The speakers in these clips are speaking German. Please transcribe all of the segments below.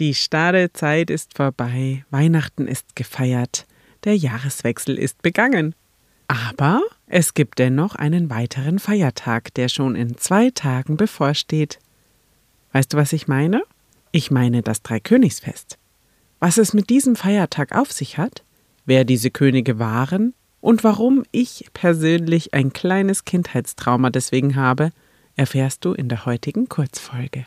Die starre Zeit ist vorbei, Weihnachten ist gefeiert, der Jahreswechsel ist begangen. Aber es gibt dennoch einen weiteren Feiertag, der schon in zwei Tagen bevorsteht. Weißt du, was ich meine? Ich meine das Dreikönigsfest. Was es mit diesem Feiertag auf sich hat, wer diese Könige waren und warum ich persönlich ein kleines Kindheitstrauma deswegen habe, erfährst du in der heutigen Kurzfolge.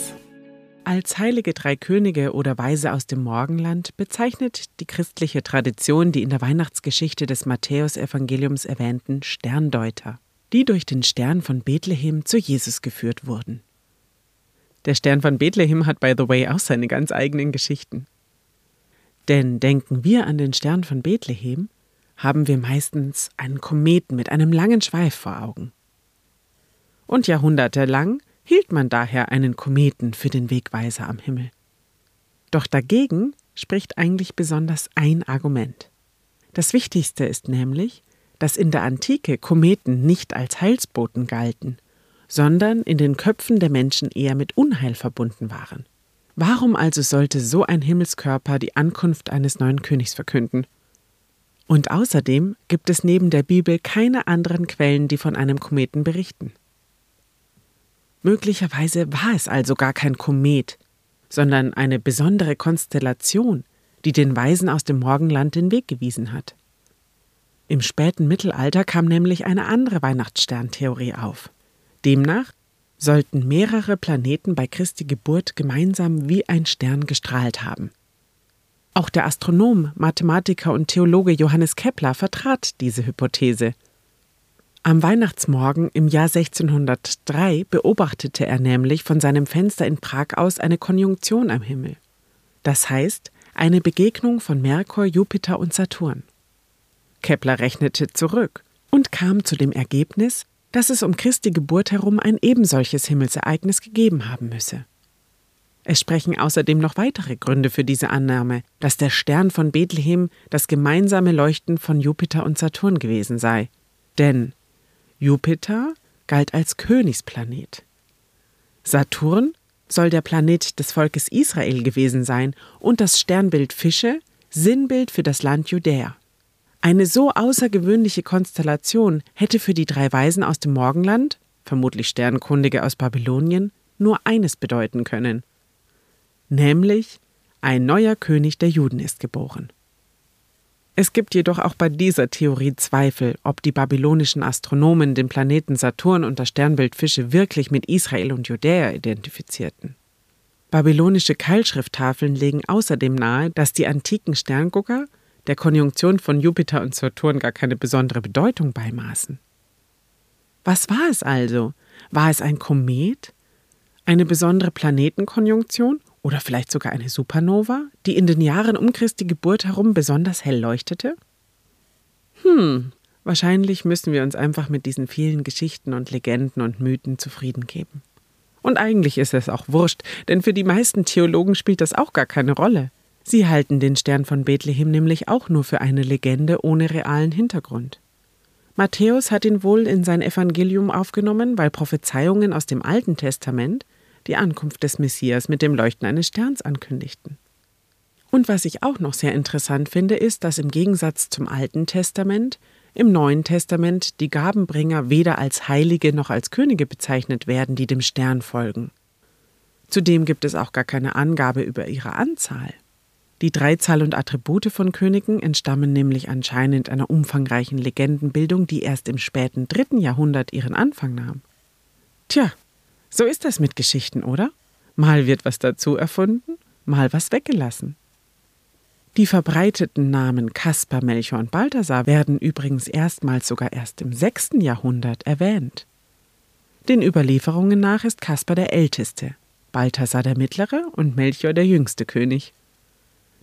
Als heilige drei Könige oder Weise aus dem Morgenland bezeichnet die christliche Tradition die in der Weihnachtsgeschichte des Matthäusevangeliums erwähnten Sterndeuter, die durch den Stern von Bethlehem zu Jesus geführt wurden. Der Stern von Bethlehem hat, by the way, auch seine ganz eigenen Geschichten. Denn denken wir an den Stern von Bethlehem, haben wir meistens einen Kometen mit einem langen Schweif vor Augen. Und jahrhundertelang hielt man daher einen Kometen für den Wegweiser am Himmel. Doch dagegen spricht eigentlich besonders ein Argument. Das Wichtigste ist nämlich, dass in der Antike Kometen nicht als Heilsboten galten, sondern in den Köpfen der Menschen eher mit Unheil verbunden waren. Warum also sollte so ein Himmelskörper die Ankunft eines neuen Königs verkünden? Und außerdem gibt es neben der Bibel keine anderen Quellen, die von einem Kometen berichten. Möglicherweise war es also gar kein Komet, sondern eine besondere Konstellation, die den Weisen aus dem Morgenland den Weg gewiesen hat. Im späten Mittelalter kam nämlich eine andere Weihnachtssterntheorie auf. Demnach sollten mehrere Planeten bei Christi Geburt gemeinsam wie ein Stern gestrahlt haben. Auch der Astronom, Mathematiker und Theologe Johannes Kepler vertrat diese Hypothese – am Weihnachtsmorgen im Jahr 1603 beobachtete er nämlich von seinem Fenster in Prag aus eine Konjunktion am Himmel. Das heißt, eine Begegnung von Merkur, Jupiter und Saturn. Kepler rechnete zurück und kam zu dem Ergebnis, dass es um Christi Geburt herum ein ebensolches Himmelsereignis gegeben haben müsse. Es sprechen außerdem noch weitere Gründe für diese Annahme, dass der Stern von Bethlehem das gemeinsame Leuchten von Jupiter und Saturn gewesen sei. Denn Jupiter galt als Königsplanet. Saturn soll der Planet des Volkes Israel gewesen sein und das Sternbild Fische Sinnbild für das Land Judäa. Eine so außergewöhnliche Konstellation hätte für die drei Weisen aus dem Morgenland, vermutlich Sternkundige aus Babylonien, nur eines bedeuten können, nämlich ein neuer König der Juden ist geboren. Es gibt jedoch auch bei dieser Theorie Zweifel, ob die babylonischen Astronomen den Planeten Saturn und das Sternbild Fische wirklich mit Israel und Judäa identifizierten. Babylonische Keilschrifttafeln legen außerdem nahe, dass die antiken Sterngucker der Konjunktion von Jupiter und Saturn gar keine besondere Bedeutung beimaßen. Was war es also? War es ein Komet? Eine besondere Planetenkonjunktion oder vielleicht sogar eine Supernova, die in den Jahren um Christi Geburt herum besonders hell leuchtete? Hm, wahrscheinlich müssen wir uns einfach mit diesen vielen Geschichten und Legenden und Mythen zufrieden geben. Und eigentlich ist es auch wurscht, denn für die meisten Theologen spielt das auch gar keine Rolle. Sie halten den Stern von Bethlehem nämlich auch nur für eine Legende ohne realen Hintergrund. Matthäus hat ihn wohl in sein Evangelium aufgenommen, weil Prophezeiungen aus dem Alten Testament die Ankunft des Messias mit dem Leuchten eines Sterns ankündigten. Und was ich auch noch sehr interessant finde, ist, dass im Gegensatz zum Alten Testament im Neuen Testament die Gabenbringer weder als Heilige noch als Könige bezeichnet werden, die dem Stern folgen. Zudem gibt es auch gar keine Angabe über ihre Anzahl. Die Dreizahl und Attribute von Königen entstammen nämlich anscheinend einer umfangreichen Legendenbildung, die erst im späten dritten Jahrhundert ihren Anfang nahm. Tja, so ist das mit Geschichten, oder? Mal wird was dazu erfunden, mal was weggelassen. Die verbreiteten Namen Kaspar, Melchior und Balthasar werden übrigens erstmals sogar erst im sechsten Jahrhundert erwähnt. Den Überlieferungen nach ist Kaspar der Älteste. Balthasar der Mittlere und Melchior der jüngste König.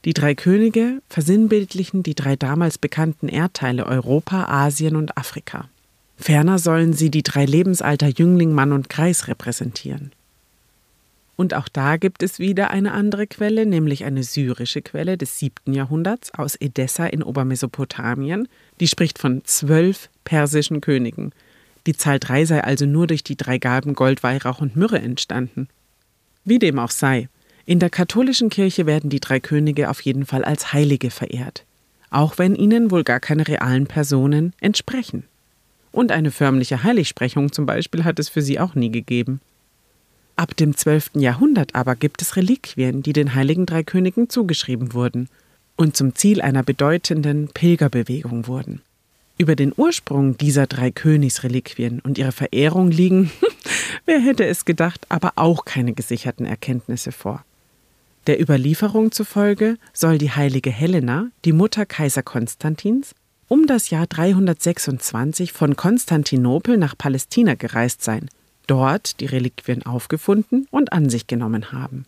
Die drei Könige versinnbildlichen die drei damals bekannten Erdteile Europa, Asien und Afrika. Ferner sollen sie die drei Lebensalter Jüngling, Mann und Kreis repräsentieren. Und auch da gibt es wieder eine andere Quelle, nämlich eine syrische Quelle des 7. Jahrhunderts aus Edessa in Obermesopotamien, die spricht von zwölf persischen Königen. Die Zahl drei sei also nur durch die drei Gaben Gold, Weihrauch und Myrrhe entstanden. Wie dem auch sei, in der katholischen Kirche werden die drei Könige auf jeden Fall als Heilige verehrt, auch wenn ihnen wohl gar keine realen Personen entsprechen. Und eine förmliche Heiligsprechung zum Beispiel hat es für sie auch nie gegeben. Ab dem 12. Jahrhundert aber gibt es Reliquien, die den heiligen drei Königen zugeschrieben wurden und zum Ziel einer bedeutenden Pilgerbewegung wurden. Über den Ursprung dieser drei Königsreliquien und ihre Verehrung liegen, wer hätte es gedacht, aber auch keine gesicherten Erkenntnisse vor. Der Überlieferung zufolge soll die heilige Helena, die Mutter Kaiser Konstantins, um das Jahr 326 von Konstantinopel nach Palästina gereist sein, dort die Reliquien aufgefunden und an sich genommen haben.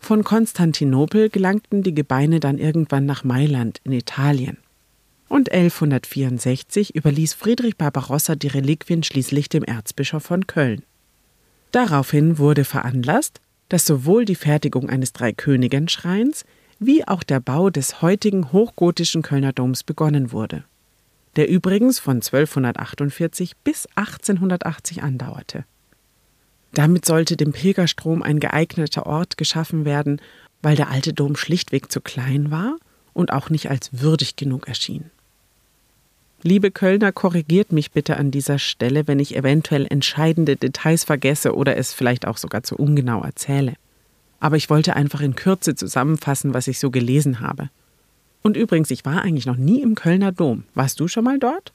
Von Konstantinopel gelangten die Gebeine dann irgendwann nach Mailand in Italien. Und 1164 überließ Friedrich Barbarossa die Reliquien schließlich dem Erzbischof von Köln. Daraufhin wurde veranlasst, dass sowohl die Fertigung eines Dreikönigenschreins wie auch der Bau des heutigen hochgotischen Kölner Doms begonnen wurde, der übrigens von 1248 bis 1880 andauerte. Damit sollte dem Pilgerstrom ein geeigneter Ort geschaffen werden, weil der alte Dom schlichtweg zu klein war und auch nicht als würdig genug erschien. Liebe Kölner, korrigiert mich bitte an dieser Stelle, wenn ich eventuell entscheidende Details vergesse oder es vielleicht auch sogar zu ungenau erzähle aber ich wollte einfach in Kürze zusammenfassen, was ich so gelesen habe. Und übrigens, ich war eigentlich noch nie im Kölner Dom. Warst du schon mal dort?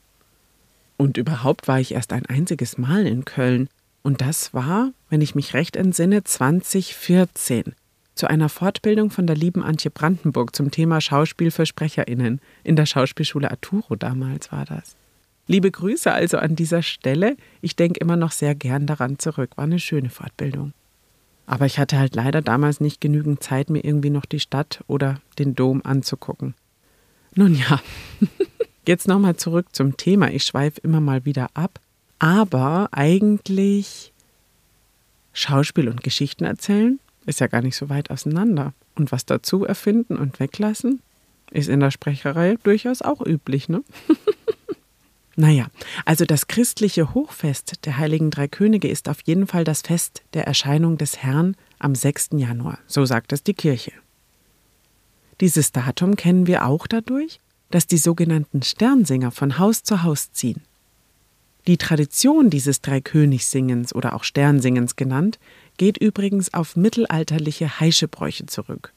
Und überhaupt war ich erst ein einziges Mal in Köln. Und das war, wenn ich mich recht entsinne, 2014 zu einer Fortbildung von der lieben Antje Brandenburg zum Thema Schauspiel für SprecherInnen. In der Schauspielschule Arturo damals war das. Liebe Grüße also an dieser Stelle. Ich denke immer noch sehr gern daran zurück. War eine schöne Fortbildung. Aber ich hatte halt leider damals nicht genügend Zeit, mir irgendwie noch die Stadt oder den Dom anzugucken. Nun ja, jetzt nochmal zurück zum Thema. Ich schweife immer mal wieder ab. Aber eigentlich Schauspiel und Geschichten erzählen ist ja gar nicht so weit auseinander. Und was dazu erfinden und weglassen, ist in der Sprecherei durchaus auch üblich, ne? Naja, also das christliche Hochfest der heiligen drei Könige ist auf jeden Fall das Fest der Erscheinung des Herrn am 6. Januar, so sagt es die Kirche. Dieses Datum kennen wir auch dadurch, dass die sogenannten Sternsinger von Haus zu Haus ziehen. Die Tradition dieses Dreikönigssingens oder auch Sternsingens genannt, geht übrigens auf mittelalterliche Heischebräuche zurück.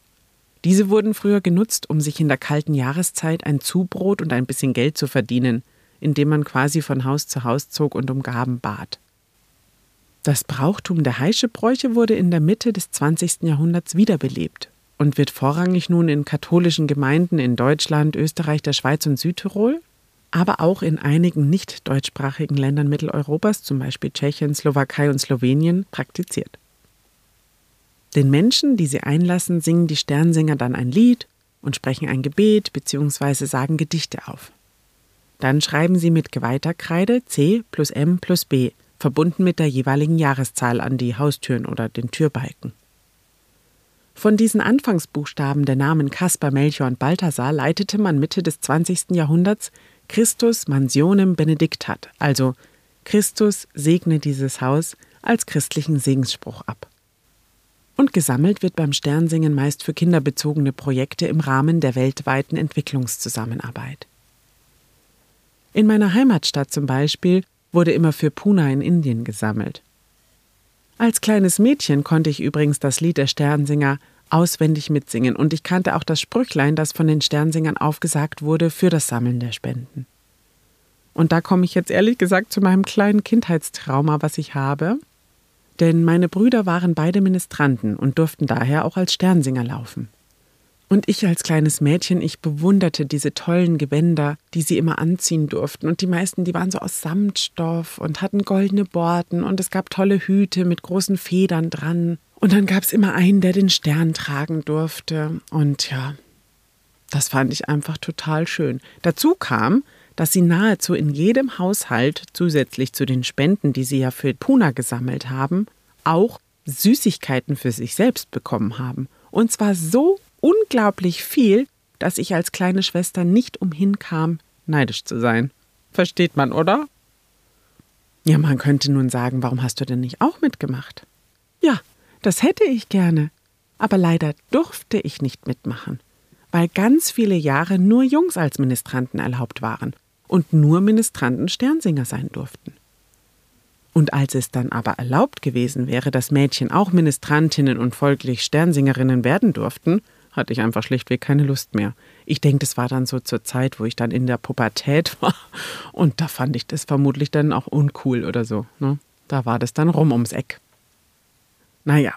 Diese wurden früher genutzt, um sich in der kalten Jahreszeit ein Zubrot und ein bisschen Geld zu verdienen – indem man quasi von Haus zu Haus zog und um Gaben bat. Das Brauchtum der Heischebräuche wurde in der Mitte des 20. Jahrhunderts wiederbelebt und wird vorrangig nun in katholischen Gemeinden in Deutschland, Österreich, der Schweiz und Südtirol, aber auch in einigen nicht deutschsprachigen Ländern Mitteleuropas, zum Beispiel Tschechien, Slowakei und Slowenien, praktiziert. Den Menschen, die sie einlassen, singen die Sternsinger dann ein Lied und sprechen ein Gebet bzw. sagen Gedichte auf. Dann schreiben Sie mit geweihter Kreide C plus M plus B, verbunden mit der jeweiligen Jahreszahl an die Haustüren oder den Türbalken. Von diesen Anfangsbuchstaben der Namen Kaspar, Melchior und Balthasar leitete man Mitte des 20. Jahrhunderts Christus mansionem benedictat, also Christus segne dieses Haus, als christlichen Segensspruch ab. Und gesammelt wird beim Sternsingen meist für kinderbezogene Projekte im Rahmen der weltweiten Entwicklungszusammenarbeit. In meiner Heimatstadt zum Beispiel wurde immer für Puna in Indien gesammelt. Als kleines Mädchen konnte ich übrigens das Lied der Sternsinger auswendig mitsingen und ich kannte auch das Sprüchlein, das von den Sternsingern aufgesagt wurde für das Sammeln der Spenden. Und da komme ich jetzt ehrlich gesagt zu meinem kleinen Kindheitstrauma, was ich habe. Denn meine Brüder waren beide Ministranten und durften daher auch als Sternsinger laufen. Und ich als kleines Mädchen, ich bewunderte diese tollen Gewänder, die sie immer anziehen durften. Und die meisten, die waren so aus Samtstoff und hatten goldene Borten und es gab tolle Hüte mit großen Federn dran. Und dann gab es immer einen, der den Stern tragen durfte. Und ja, das fand ich einfach total schön. Dazu kam, dass sie nahezu in jedem Haushalt zusätzlich zu den Spenden, die sie ja für Puna gesammelt haben, auch Süßigkeiten für sich selbst bekommen haben. Und zwar so unglaublich viel, dass ich als kleine Schwester nicht umhin kam, neidisch zu sein. Versteht man, oder? Ja, man könnte nun sagen, warum hast du denn nicht auch mitgemacht? Ja, das hätte ich gerne, aber leider durfte ich nicht mitmachen, weil ganz viele Jahre nur Jungs als Ministranten erlaubt waren und nur Ministranten Sternsinger sein durften. Und als es dann aber erlaubt gewesen wäre, dass Mädchen auch Ministrantinnen und folglich Sternsingerinnen werden durften, hatte ich einfach schlichtweg keine Lust mehr. Ich denke, das war dann so zur Zeit, wo ich dann in der Pubertät war. Und da fand ich das vermutlich dann auch uncool oder so. Ne? Da war das dann rum ums Eck. Naja,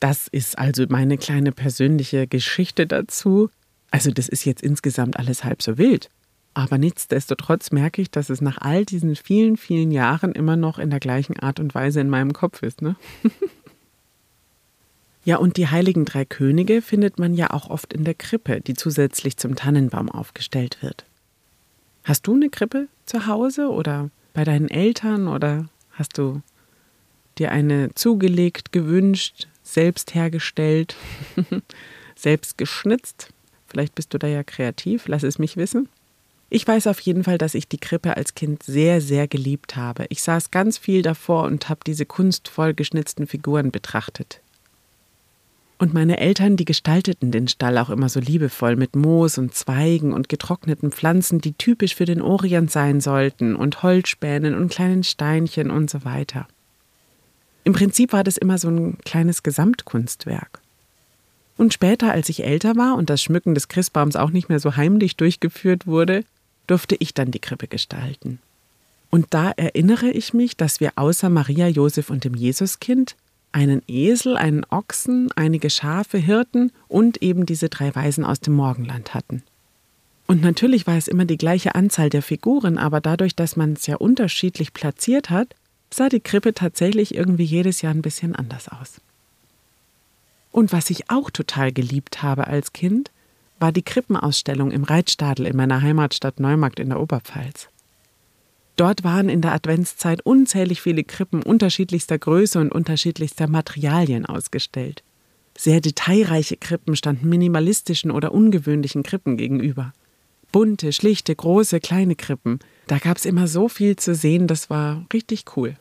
das ist also meine kleine persönliche Geschichte dazu. Also das ist jetzt insgesamt alles halb so wild. Aber nichtsdestotrotz merke ich, dass es nach all diesen vielen, vielen Jahren immer noch in der gleichen Art und Weise in meinem Kopf ist. Ne? Ja, und die heiligen drei Könige findet man ja auch oft in der Krippe, die zusätzlich zum Tannenbaum aufgestellt wird. Hast du eine Krippe zu Hause oder bei deinen Eltern oder hast du dir eine zugelegt, gewünscht, selbst hergestellt, selbst geschnitzt? Vielleicht bist du da ja kreativ, lass es mich wissen. Ich weiß auf jeden Fall, dass ich die Krippe als Kind sehr, sehr geliebt habe. Ich saß ganz viel davor und habe diese kunstvoll geschnitzten Figuren betrachtet. Und meine Eltern, die gestalteten den Stall auch immer so liebevoll mit Moos und Zweigen und getrockneten Pflanzen, die typisch für den Orient sein sollten, und Holzspänen und kleinen Steinchen und so weiter. Im Prinzip war das immer so ein kleines Gesamtkunstwerk. Und später, als ich älter war und das Schmücken des Christbaums auch nicht mehr so heimlich durchgeführt wurde, durfte ich dann die Krippe gestalten. Und da erinnere ich mich, dass wir außer Maria, Josef und dem Jesuskind einen Esel, einen Ochsen, einige Schafe, Hirten und eben diese drei Weisen aus dem Morgenland hatten. Und natürlich war es immer die gleiche Anzahl der Figuren, aber dadurch, dass man es ja unterschiedlich platziert hat, sah die Krippe tatsächlich irgendwie jedes Jahr ein bisschen anders aus. Und was ich auch total geliebt habe als Kind, war die Krippenausstellung im Reitstadel in meiner Heimatstadt Neumarkt in der Oberpfalz. Dort waren in der Adventszeit unzählig viele Krippen unterschiedlichster Größe und unterschiedlichster Materialien ausgestellt. Sehr detailreiche Krippen standen minimalistischen oder ungewöhnlichen Krippen gegenüber. Bunte, schlichte, große, kleine Krippen. Da gab es immer so viel zu sehen, das war richtig cool.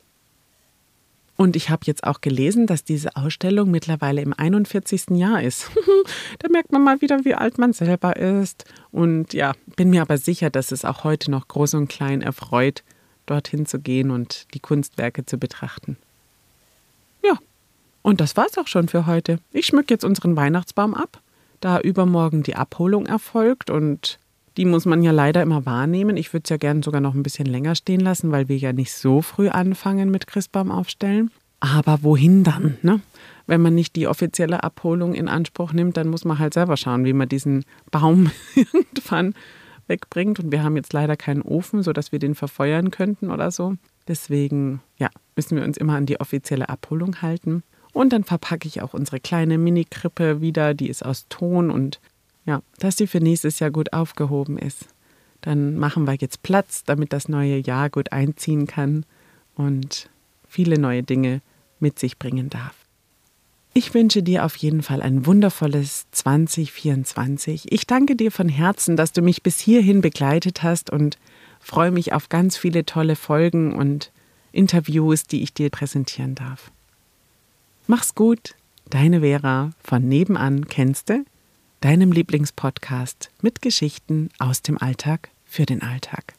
Und ich habe jetzt auch gelesen, dass diese Ausstellung mittlerweile im 41. Jahr ist. da merkt man mal wieder, wie alt man selber ist. Und ja, bin mir aber sicher, dass es auch heute noch groß und klein erfreut, dorthin zu gehen und die Kunstwerke zu betrachten. Ja, und das war's auch schon für heute. Ich schmücke jetzt unseren Weihnachtsbaum ab, da übermorgen die Abholung erfolgt und die muss man ja leider immer wahrnehmen. Ich würde es ja gerne sogar noch ein bisschen länger stehen lassen, weil wir ja nicht so früh anfangen mit Christbaum aufstellen. Aber wohin dann? Ne? Wenn man nicht die offizielle Abholung in Anspruch nimmt, dann muss man halt selber schauen, wie man diesen Baum irgendwann wegbringt. Und wir haben jetzt leider keinen Ofen, sodass wir den verfeuern könnten oder so. Deswegen, ja, müssen wir uns immer an die offizielle Abholung halten. Und dann verpacke ich auch unsere kleine Mini-Krippe wieder. Die ist aus Ton und ja, dass die für nächstes Jahr gut aufgehoben ist. Dann machen wir jetzt Platz, damit das neue Jahr gut einziehen kann und viele neue Dinge mit sich bringen darf. Ich wünsche dir auf jeden Fall ein wundervolles 2024. Ich danke dir von Herzen, dass du mich bis hierhin begleitet hast und freue mich auf ganz viele tolle Folgen und Interviews, die ich dir präsentieren darf. Mach's gut, deine Vera von nebenan kennst du? Deinem Lieblingspodcast mit Geschichten aus dem Alltag für den Alltag.